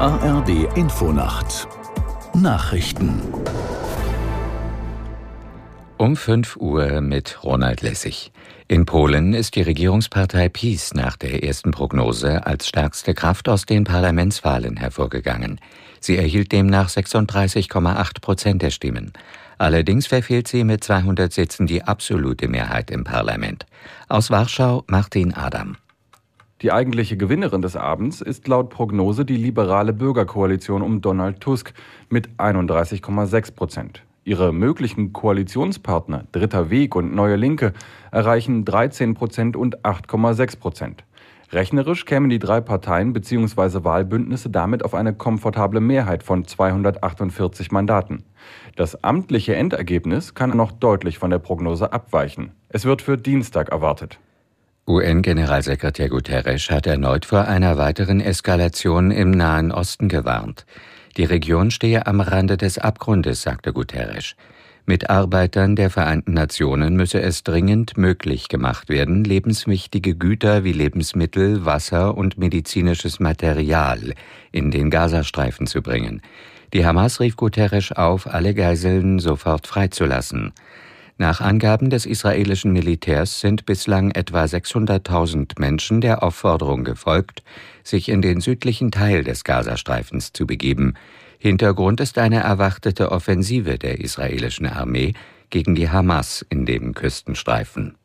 ARD Infonacht Nachrichten um 5 Uhr mit Ronald Lessig. In Polen ist die Regierungspartei PiS nach der ersten Prognose als stärkste Kraft aus den Parlamentswahlen hervorgegangen. Sie erhielt demnach 36,8 Prozent der Stimmen. Allerdings verfehlt sie mit 200 Sitzen die absolute Mehrheit im Parlament. Aus Warschau Martin Adam. Die eigentliche Gewinnerin des Abends ist laut Prognose die liberale Bürgerkoalition um Donald Tusk mit 31,6 Prozent. Ihre möglichen Koalitionspartner Dritter Weg und Neue Linke erreichen 13 Prozent und 8,6 Prozent. Rechnerisch kämen die drei Parteien bzw. Wahlbündnisse damit auf eine komfortable Mehrheit von 248 Mandaten. Das amtliche Endergebnis kann noch deutlich von der Prognose abweichen. Es wird für Dienstag erwartet. UN-Generalsekretär Guterres hat erneut vor einer weiteren Eskalation im Nahen Osten gewarnt. Die Region stehe am Rande des Abgrundes, sagte Guterres. Mitarbeitern der Vereinten Nationen müsse es dringend möglich gemacht werden, lebenswichtige Güter wie Lebensmittel, Wasser und medizinisches Material in den Gazastreifen zu bringen. Die Hamas rief Guterres auf, alle Geiseln sofort freizulassen. Nach Angaben des israelischen Militärs sind bislang etwa 600.000 Menschen der Aufforderung gefolgt, sich in den südlichen Teil des Gazastreifens zu begeben. Hintergrund ist eine erwartete Offensive der israelischen Armee gegen die Hamas in dem Küstenstreifen.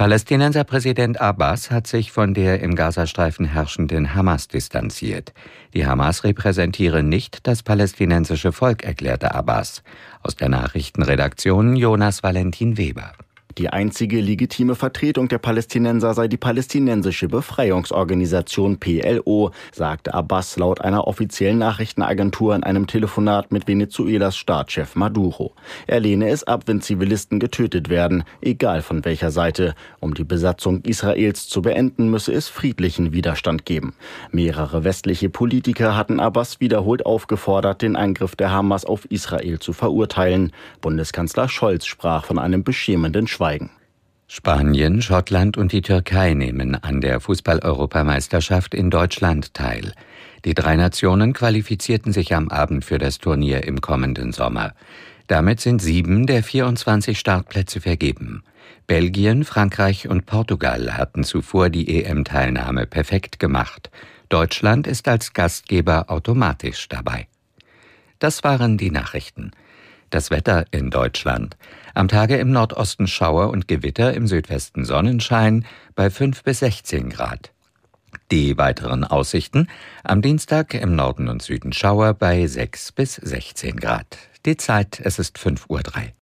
Palästinenser Präsident Abbas hat sich von der im Gazastreifen herrschenden Hamas distanziert. Die Hamas repräsentiere nicht das palästinensische Volk, erklärte Abbas. Aus der Nachrichtenredaktion Jonas Valentin Weber. Die einzige legitime Vertretung der Palästinenser sei die palästinensische Befreiungsorganisation PLO, sagte Abbas laut einer offiziellen Nachrichtenagentur in einem Telefonat mit Venezuelas Staatschef Maduro. Er lehne es ab, wenn Zivilisten getötet werden, egal von welcher Seite. Um die Besatzung Israels zu beenden, müsse es friedlichen Widerstand geben. Mehrere westliche Politiker hatten Abbas wiederholt aufgefordert, den Angriff der Hamas auf Israel zu verurteilen. Bundeskanzler Scholz sprach von einem beschämenden Schweigen. Spanien, Schottland und die Türkei nehmen an der Fußball-Europameisterschaft in Deutschland teil. Die drei Nationen qualifizierten sich am Abend für das Turnier im kommenden Sommer. Damit sind sieben der 24 Startplätze vergeben. Belgien, Frankreich und Portugal hatten zuvor die EM-Teilnahme perfekt gemacht. Deutschland ist als Gastgeber automatisch dabei. Das waren die Nachrichten. Das Wetter in Deutschland. Am Tage im Nordosten Schauer und Gewitter, im Südwesten Sonnenschein bei 5 bis 16 Grad. Die weiteren Aussichten am Dienstag im Norden und Süden Schauer bei 6 bis 16 Grad. Die Zeit, es ist 5.03 Uhr.